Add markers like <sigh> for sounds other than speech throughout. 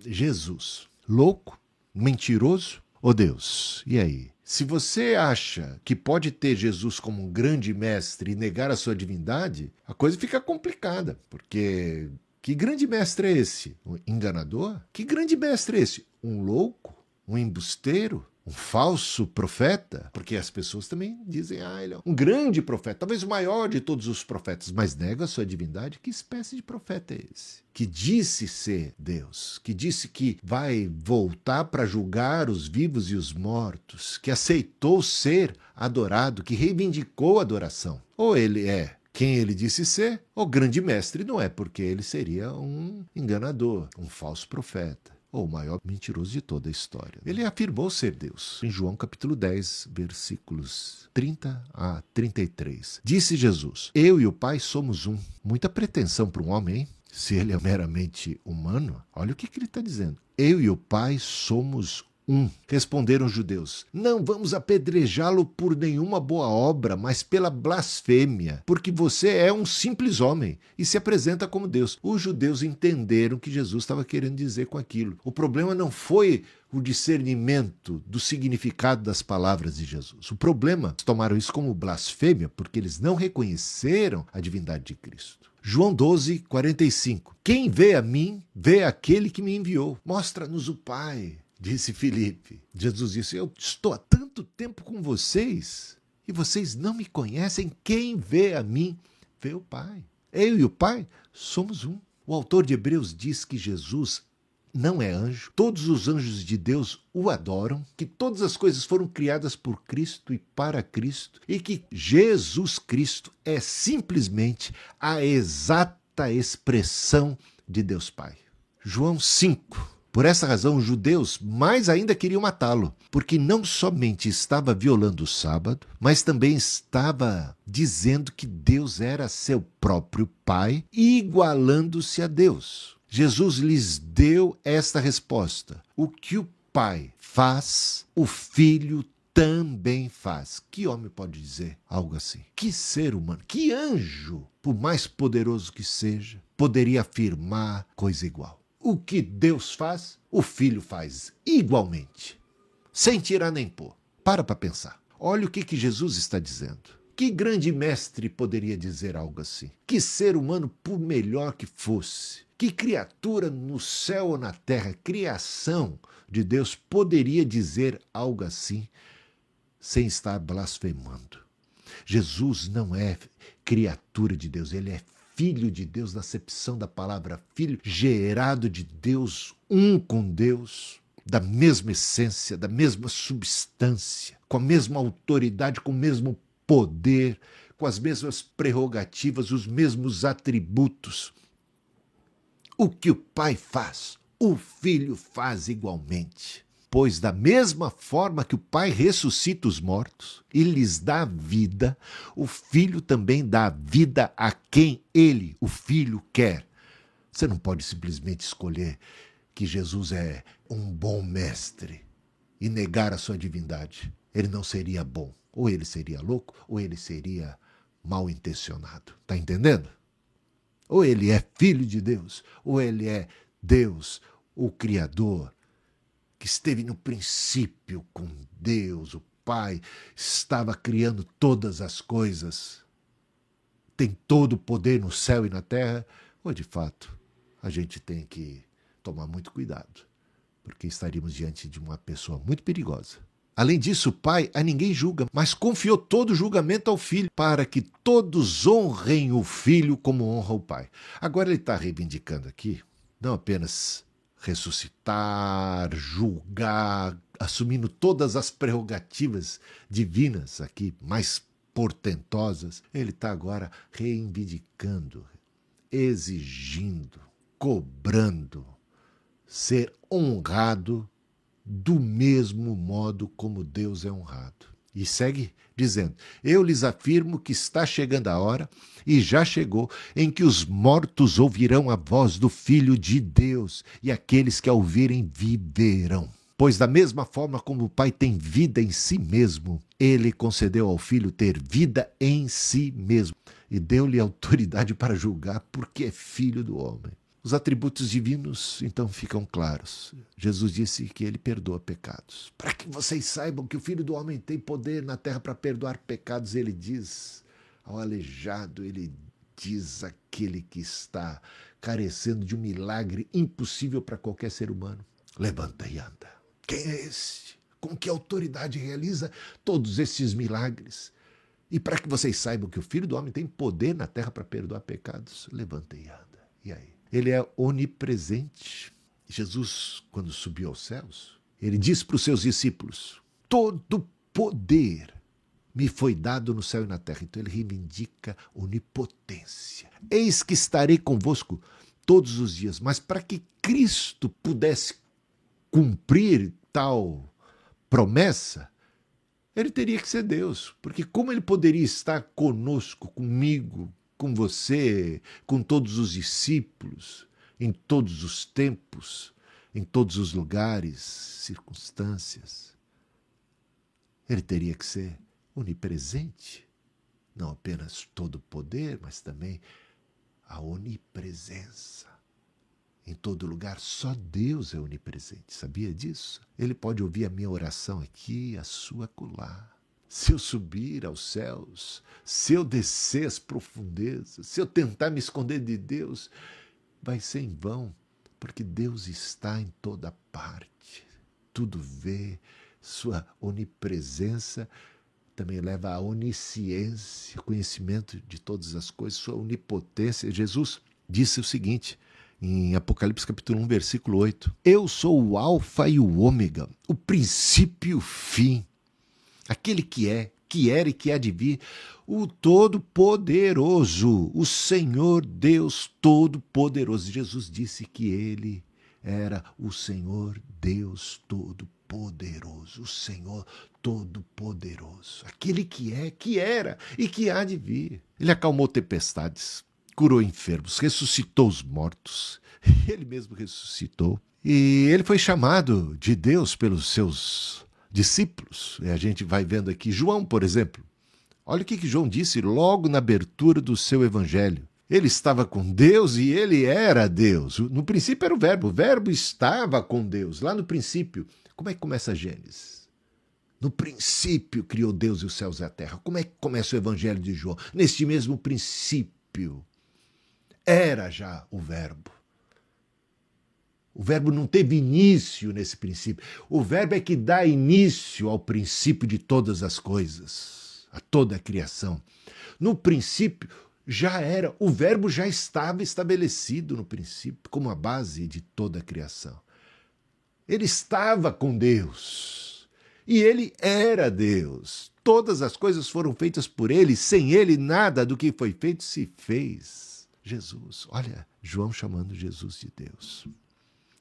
Jesus, louco, mentiroso ou Deus? E aí? Se você acha que pode ter Jesus como um grande mestre e negar a sua divindade, a coisa fica complicada, porque que grande mestre é esse? Um enganador? Que grande mestre é esse? Um louco? Um embusteiro? Um falso profeta, porque as pessoas também dizem, ah, ele é um grande profeta, talvez o maior de todos os profetas, mas nega a sua divindade. Que espécie de profeta é esse? Que disse ser Deus, que disse que vai voltar para julgar os vivos e os mortos, que aceitou ser adorado, que reivindicou a adoração. Ou ele é quem ele disse ser, ou grande mestre não é, porque ele seria um enganador, um falso profeta ou o maior mentiroso de toda a história. Ele afirmou ser Deus. Em João capítulo 10, versículos 30 a 33. Disse Jesus: Eu e o Pai somos um. Muita pretensão para um homem, hein? Se ele é meramente humano, olha o que, que ele está dizendo. Eu e o Pai somos 1. Responderam os judeus: Não vamos apedrejá-lo por nenhuma boa obra, mas pela blasfêmia, porque você é um simples homem e se apresenta como Deus. Os judeus entenderam o que Jesus estava querendo dizer com aquilo. O problema não foi o discernimento do significado das palavras de Jesus. O problema, tomaram isso como blasfêmia porque eles não reconheceram a divindade de Cristo. João 12, 45. Quem vê a mim, vê aquele que me enviou. Mostra-nos o Pai disse Filipe. Jesus disse: Eu estou há tanto tempo com vocês e vocês não me conhecem. Quem vê a mim, vê o Pai. Eu e o Pai somos um. O autor de Hebreus diz que Jesus não é anjo, todos os anjos de Deus o adoram, que todas as coisas foram criadas por Cristo e para Cristo, e que Jesus Cristo é simplesmente a exata expressão de Deus Pai. João 5, por essa razão, os judeus mais ainda queriam matá-lo, porque não somente estava violando o sábado, mas também estava dizendo que Deus era seu próprio Pai, igualando-se a Deus. Jesus lhes deu esta resposta: O que o Pai faz, o Filho também faz. Que homem pode dizer algo assim? Que ser humano, que anjo, por mais poderoso que seja, poderia afirmar coisa igual? O que Deus faz, o filho faz igualmente, sem tirar nem pôr. Para para pensar. Olha o que, que Jesus está dizendo. Que grande mestre poderia dizer algo assim? Que ser humano, por melhor que fosse, que criatura no céu ou na terra, criação de Deus, poderia dizer algo assim sem estar blasfemando? Jesus não é criatura de Deus, ele é filho de Deus, na acepção da palavra filho, gerado de Deus, um com Deus, da mesma essência, da mesma substância, com a mesma autoridade, com o mesmo poder, com as mesmas prerrogativas, os mesmos atributos. O que o Pai faz, o Filho faz igualmente. Pois, da mesma forma que o Pai ressuscita os mortos e lhes dá vida, o Filho também dá vida a quem ele, o Filho, quer. Você não pode simplesmente escolher que Jesus é um bom mestre e negar a sua divindade. Ele não seria bom. Ou ele seria louco, ou ele seria mal intencionado. Está entendendo? Ou ele é filho de Deus, ou ele é Deus, o Criador, que esteve no princípio com Deus, o Pai, estava criando todas as coisas, tem todo o poder no céu e na terra, ou de fato a gente tem que tomar muito cuidado, porque estaríamos diante de uma pessoa muito perigosa. Além disso, o Pai a ninguém julga, mas confiou todo o julgamento ao Filho, para que todos honrem o Filho como honra o Pai. Agora ele está reivindicando aqui não apenas ressuscitar, julgar, assumindo todas as prerrogativas divinas aqui, mais portentosas, ele está agora reivindicando, exigindo, cobrando ser honrado do mesmo modo como Deus é honrado. E segue dizendo: Eu lhes afirmo que está chegando a hora, e já chegou, em que os mortos ouvirão a voz do Filho de Deus, e aqueles que a ouvirem viverão. Pois, da mesma forma como o Pai tem vida em si mesmo, ele concedeu ao Filho ter vida em si mesmo, e deu-lhe autoridade <laughs> para julgar, porque é filho do homem. Os atributos divinos então ficam claros. Jesus disse que ele perdoa pecados. Para que vocês saibam que o Filho do Homem tem poder na terra para perdoar pecados, ele diz ao aleijado, ele diz aquele que está carecendo de um milagre impossível para qualquer ser humano: levanta e anda. Quem é este? Com que autoridade realiza todos esses milagres? E para que vocês saibam que o Filho do Homem tem poder na terra para perdoar pecados, levanta e anda. E aí? Ele é onipresente. Jesus, quando subiu aos céus, ele disse para os seus discípulos: Todo poder me foi dado no céu e na terra. Então ele reivindica onipotência. Eis que estarei convosco todos os dias. Mas para que Cristo pudesse cumprir tal promessa, ele teria que ser Deus. Porque como ele poderia estar conosco, comigo, com você, com todos os discípulos, em todos os tempos, em todos os lugares, circunstâncias. Ele teria que ser onipresente, não apenas todo o poder, mas também a onipresença. Em todo lugar, só Deus é onipresente. Sabia disso? Ele pode ouvir a minha oração aqui, a sua acolá se eu subir aos céus, se eu descer às profundezas, se eu tentar me esconder de Deus, vai ser em vão, porque Deus está em toda parte, tudo vê, sua onipresença também leva à onisciência, conhecimento de todas as coisas, sua onipotência. Jesus disse o seguinte, em Apocalipse capítulo 1, versículo 8: Eu sou o Alfa e o Ômega, o princípio e o fim aquele que é, que era e que há de vir, o Todo-Poderoso, o Senhor Deus Todo-Poderoso. Jesus disse que ele era o Senhor Deus Todo-Poderoso, o Senhor Todo-Poderoso, aquele que é, que era e que há de vir. Ele acalmou tempestades, curou enfermos, ressuscitou os mortos, <laughs> ele mesmo ressuscitou. E ele foi chamado de Deus pelos seus discípulos. E a gente vai vendo aqui João, por exemplo. Olha o que, que João disse logo na abertura do seu evangelho. Ele estava com Deus e ele era Deus. No princípio era o Verbo, o Verbo estava com Deus, lá no princípio. Como é que começa Gênesis? No princípio criou Deus e os céus e a terra. Como é que começa o evangelho de João? Neste mesmo princípio era já o Verbo. O verbo não teve início nesse princípio. O verbo é que dá início ao princípio de todas as coisas, a toda a criação. No princípio já era, o verbo já estava estabelecido no princípio como a base de toda a criação. Ele estava com Deus. E ele era Deus. Todas as coisas foram feitas por ele, sem ele nada do que foi feito se fez. Jesus, olha, João chamando Jesus de Deus.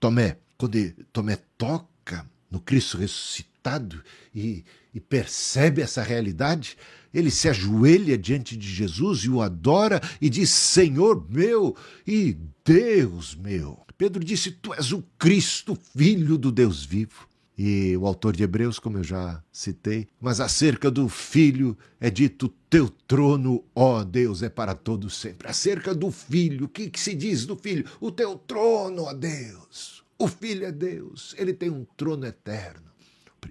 Tomé, quando Tomé toca no Cristo ressuscitado e, e, percebe essa realidade, ele se ajoelha diante de Jesus e o adora e diz: Senhor meu e Deus meu. Pedro disse: Tu és o Cristo, filho do Deus vivo. E o autor de Hebreus, como eu já citei, mas acerca do filho é dito: Teu trono, ó Deus, é para todos sempre. Acerca do filho, o que, que se diz do filho? O teu trono, ó Deus. O filho é Deus, ele tem um trono eterno.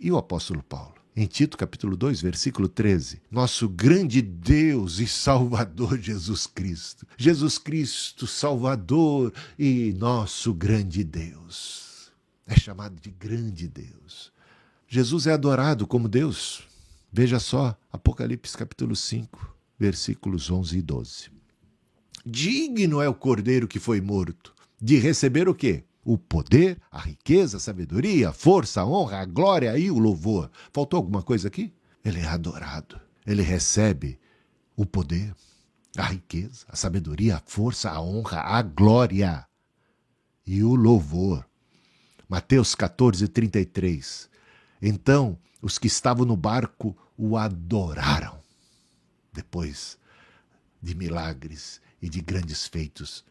E o apóstolo Paulo? Em Tito capítulo 2, versículo 13, nosso grande Deus e Salvador Jesus Cristo. Jesus Cristo, Salvador e nosso grande Deus é chamado de grande Deus. Jesus é adorado como Deus. Veja só, Apocalipse capítulo 5, versículos 11 e 12. Digno é o cordeiro que foi morto de receber o quê? O poder, a riqueza, a sabedoria, a força, a honra, a glória e o louvor. Faltou alguma coisa aqui? Ele é adorado. Ele recebe o poder, a riqueza, a sabedoria, a força, a honra, a glória e o louvor. Mateus 14, 33. Então os que estavam no barco o adoraram. Depois de milagres e de grandes feitos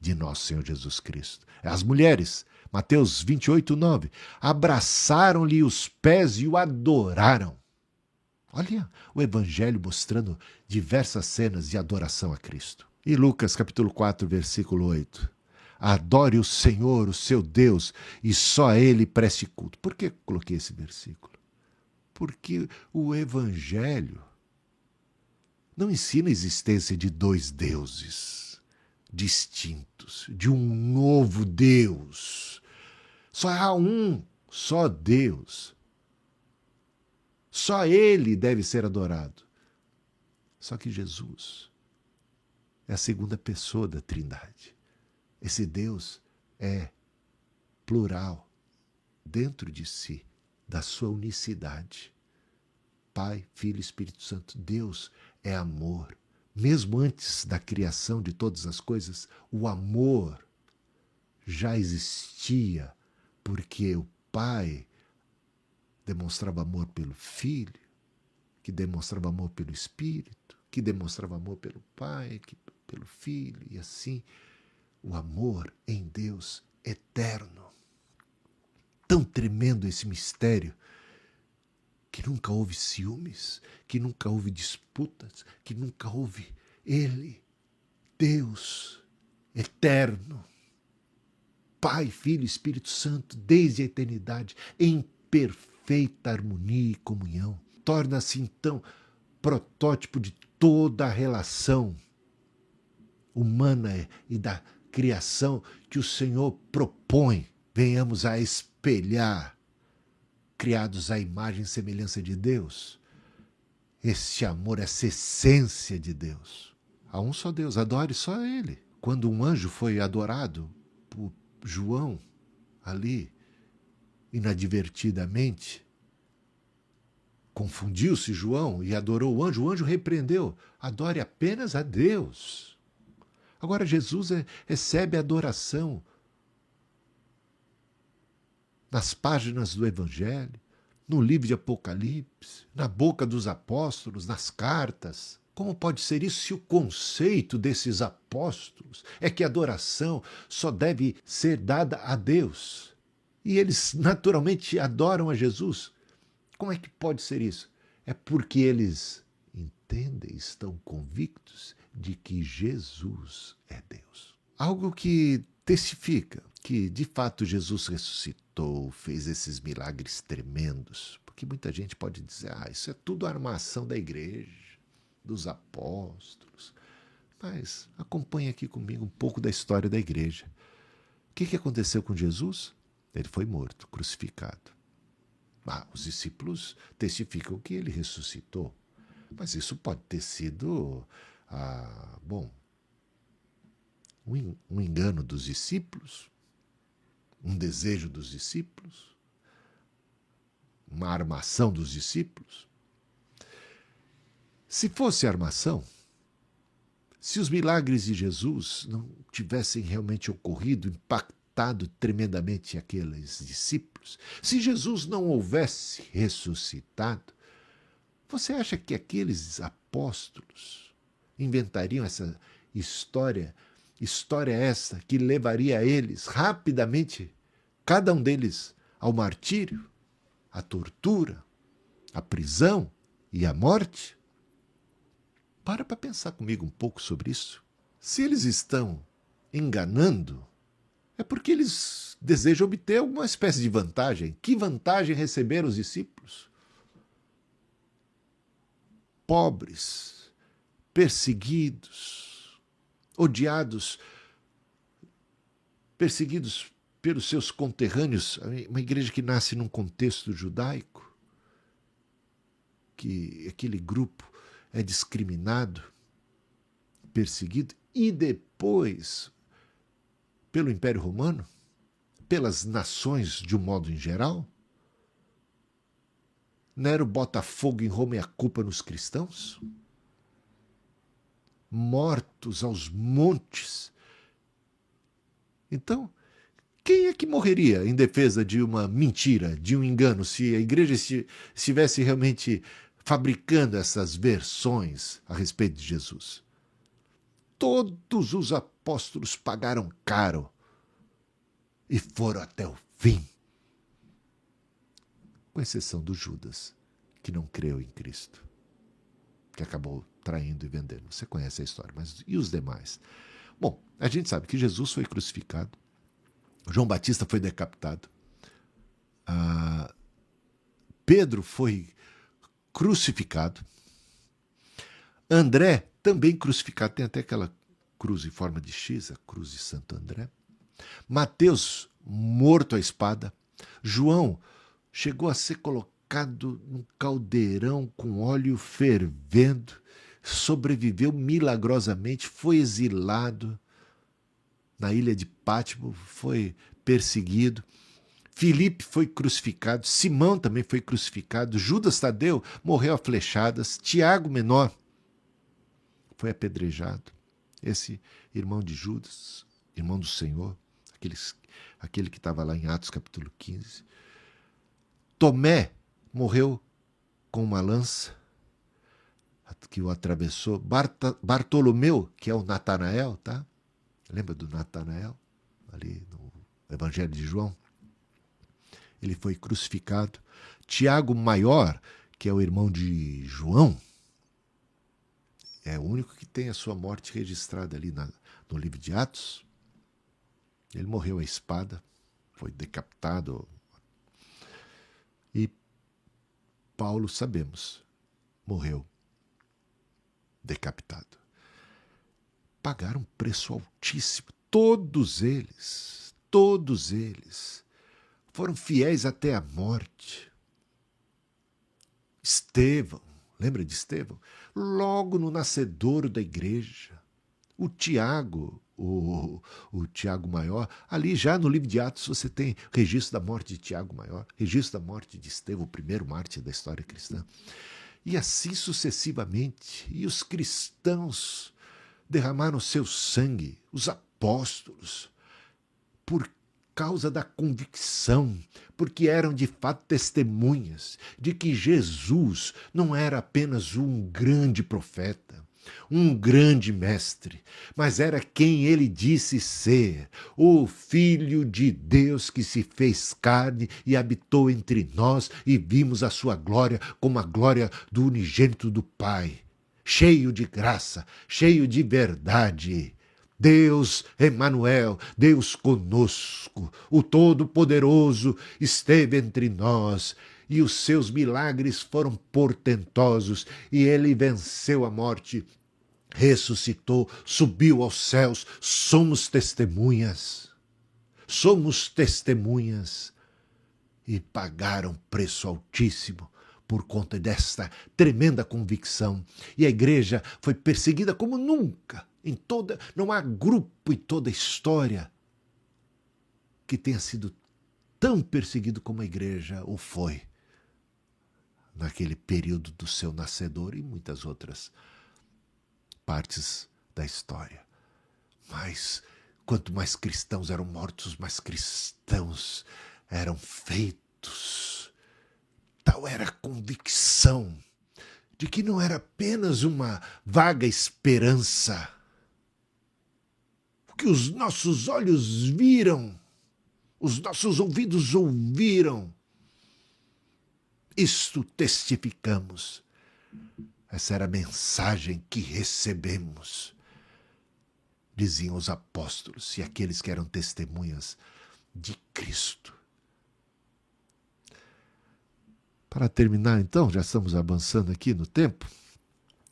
de nosso Senhor Jesus Cristo. As mulheres, Mateus 28, 9, abraçaram-lhe os pés e o adoraram. Olha o Evangelho mostrando diversas cenas de adoração a Cristo. E Lucas capítulo 4, versículo 8. Adore o Senhor, o seu Deus, e só a Ele preste culto. Por que coloquei esse versículo? Porque o Evangelho não ensina a existência de dois deuses distintos, de um novo Deus. Só há um só Deus. Só Ele deve ser adorado. Só que Jesus é a segunda pessoa da Trindade. Esse Deus é plural dentro de si, da sua unicidade. Pai, Filho e Espírito Santo. Deus é amor. Mesmo antes da criação de todas as coisas, o amor já existia, porque o Pai demonstrava amor pelo Filho, que demonstrava amor pelo Espírito, que demonstrava amor pelo Pai, que, pelo Filho, e assim o amor em Deus eterno. Tão tremendo esse mistério que nunca houve ciúmes, que nunca houve disputas, que nunca houve Ele, Deus eterno, Pai, Filho Espírito Santo, desde a eternidade, em perfeita harmonia e comunhão. Torna-se então protótipo de toda a relação humana e da criação que o Senhor propõe, venhamos a espelhar, criados à imagem e semelhança de Deus. Este amor, essa essência de Deus. Há um só Deus, adore só Ele. Quando um anjo foi adorado por João, ali, inadvertidamente, confundiu-se João e adorou o anjo, o anjo repreendeu: adore apenas a Deus. Agora Jesus é, recebe adoração nas páginas do Evangelho, no livro de Apocalipse, na boca dos apóstolos, nas cartas. Como pode ser isso se o conceito desses apóstolos é que a adoração só deve ser dada a Deus? E eles naturalmente adoram a Jesus. Como é que pode ser isso? É porque eles entendem, estão convictos de que Jesus é Deus. Algo que testifica que de fato Jesus ressuscitou, fez esses milagres tremendos. Porque muita gente pode dizer: ah, isso é tudo armação da igreja, dos apóstolos. Mas acompanhe aqui comigo um pouco da história da igreja. O que, que aconteceu com Jesus? Ele foi morto, crucificado. Ah, os discípulos testificam que ele ressuscitou. Mas isso pode ter sido ah, bom, um engano dos discípulos, um desejo dos discípulos, uma armação dos discípulos. Se fosse armação, se os milagres de Jesus não tivessem realmente ocorrido, impactado tremendamente aqueles discípulos, se Jesus não houvesse ressuscitado, você acha que aqueles apóstolos inventariam essa história, história essa que levaria eles rapidamente, cada um deles, ao martírio, à tortura, à prisão e à morte? Para para pensar comigo um pouco sobre isso. Se eles estão enganando, é porque eles desejam obter alguma espécie de vantagem. Que vantagem receberam os discípulos? Pobres, perseguidos, odiados, perseguidos pelos seus conterrâneos, uma igreja que nasce num contexto judaico, que aquele grupo é discriminado, perseguido, e depois pelo Império Romano, pelas nações de um modo em geral. Nero bota fogo em Roma e a culpa nos cristãos? Mortos aos montes. Então, quem é que morreria em defesa de uma mentira, de um engano, se a igreja estivesse realmente fabricando essas versões a respeito de Jesus? Todos os apóstolos pagaram caro e foram até o fim, com exceção do Judas, que não creu em Cristo, que acabou traindo e vendendo. Você conhece a história, mas e os demais? Bom, a gente sabe que Jesus foi crucificado, João Batista foi decapitado, ah, Pedro foi crucificado, André também crucificado, tem até aquela cruz em forma de X, a cruz de Santo André. Mateus morto à espada. João chegou a ser colocado num caldeirão com óleo fervendo, sobreviveu milagrosamente, foi exilado na ilha de Pátimo, foi perseguido. Filipe foi crucificado, Simão também foi crucificado, Judas Tadeu morreu a flechadas, Tiago Menor foi apedrejado. Esse irmão de Judas, irmão do Senhor, aqueles, aquele que estava lá em Atos capítulo 15. Tomé morreu com uma lança que o atravessou. Bartolomeu, que é o Natanael, tá? Lembra do Natanael? Ali no Evangelho de João. Ele foi crucificado. Tiago Maior, que é o irmão de João, é o único que tem a sua morte registrada ali na, no livro de Atos. Ele morreu à espada, foi decapitado. E Paulo, sabemos, morreu decapitado. Pagaram um preço altíssimo, todos eles, todos eles foram fiéis até a morte. Estevão, lembra de Estevão? Logo no nascedouro da igreja. O Tiago, o, o Tiago Maior. Ali já no livro de Atos você tem registro da morte de Tiago Maior, registro da morte de Estevão, o primeiro mártir da história cristã. E assim sucessivamente. E os cristãos derramaram seu sangue, os apóstolos, por causa da convicção, porque eram de fato testemunhas de que Jesus não era apenas um grande profeta, um grande mestre, mas era quem ele disse ser, o Filho de Deus que se fez carne e habitou entre nós e vimos a sua glória como a glória do unigênito do Pai, cheio de graça, cheio de verdade. Deus Emanuel, Deus conosco, o Todo-Poderoso esteve entre nós e os seus milagres foram portentosos e ele venceu a morte ressuscitou, subiu aos céus, somos testemunhas. Somos testemunhas. E pagaram preço altíssimo por conta desta tremenda convicção. E a igreja foi perseguida como nunca. Em toda, não há grupo em toda a história que tenha sido tão perseguido como a igreja o foi naquele período do seu nascedor e muitas outras partes da história. Mas quanto mais cristãos eram mortos, mais cristãos eram feitos. Tal era a convicção de que não era apenas uma vaga esperança. O que os nossos olhos viram, os nossos ouvidos ouviram, isto testificamos essa era a mensagem que recebemos. Diziam os apóstolos e aqueles que eram testemunhas de Cristo. Para terminar, então, já estamos avançando aqui no tempo.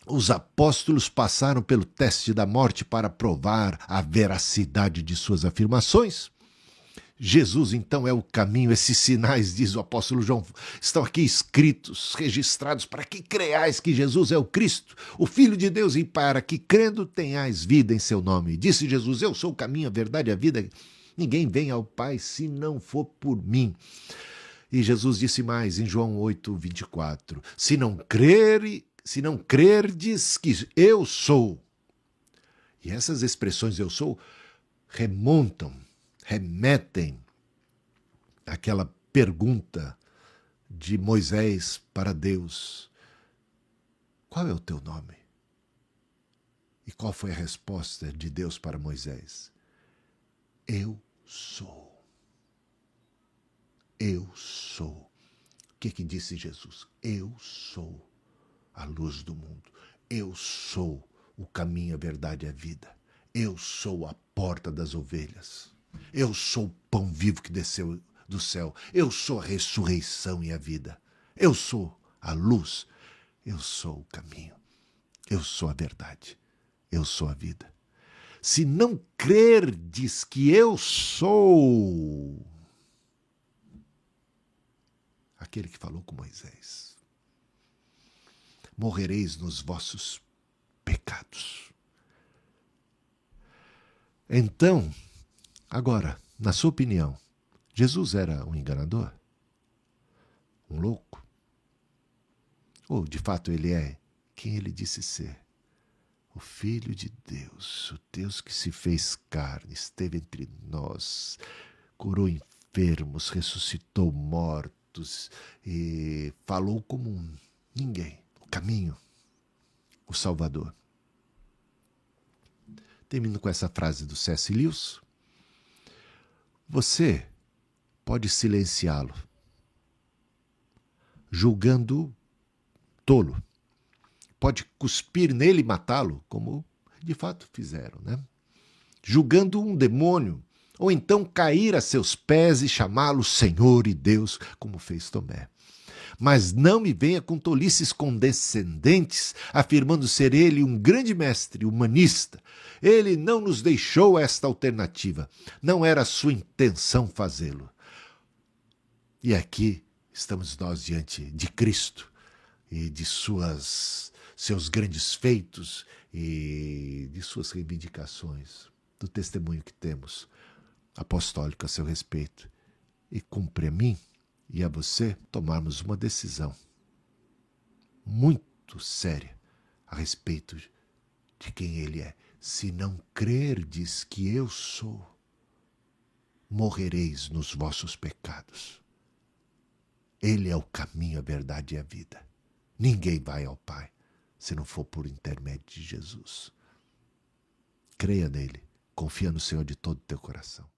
Os apóstolos passaram pelo teste da morte para provar a veracidade de suas afirmações. Jesus, então, é o caminho. Esses sinais, diz o apóstolo João, estão aqui escritos, registrados, para que creais que Jesus é o Cristo, o Filho de Deus, e para que, crendo, tenhais vida em seu nome. Disse Jesus: Eu sou o caminho, a verdade e a vida. Ninguém vem ao Pai se não for por mim. E Jesus disse mais em João 8, 24: Se não crer, se não crerdes que eu sou. E essas expressões eu sou remontam remetem àquela pergunta de Moisés para Deus: Qual é o teu nome? E qual foi a resposta de Deus para Moisés? Eu sou. Eu sou. O que, que disse Jesus? Eu sou a luz do mundo. Eu sou o caminho, a verdade e a vida. Eu sou a porta das ovelhas. Eu sou o pão vivo que desceu do céu. Eu sou a ressurreição e a vida. Eu sou a luz. Eu sou o caminho. Eu sou a verdade. Eu sou a vida. Se não crerdes que eu sou aquele que falou com Moisés, morrereis nos vossos pecados. Então, agora, na sua opinião, Jesus era um enganador? Um louco? Ou de fato ele é quem ele disse ser? O Filho de Deus, o Deus que se fez carne, esteve entre nós, curou enfermos, ressuscitou mortos e falou como ninguém. O caminho, o Salvador. Termino com essa frase do C.S. Lewis. Você pode silenciá-lo, julgando tolo. Pode cuspir nele e matá-lo, como de fato fizeram, né? Julgando um demônio, ou então cair a seus pés e chamá-lo Senhor e Deus, como fez Tomé. Mas não me venha com tolices condescendentes, afirmando ser ele um grande mestre humanista. Ele não nos deixou esta alternativa. Não era sua intenção fazê-lo. E aqui estamos nós diante de Cristo e de suas seus grandes feitos e de suas reivindicações, do testemunho que temos apostólico a seu respeito. E cumpre a mim e a você tomarmos uma decisão muito séria a respeito de quem ele é. Se não crerdes que eu sou, morrereis nos vossos pecados. Ele é o caminho, a verdade e a vida. Ninguém vai ao Pai se não for por intermédio de Jesus. Creia nele, confia no Senhor de todo o teu coração.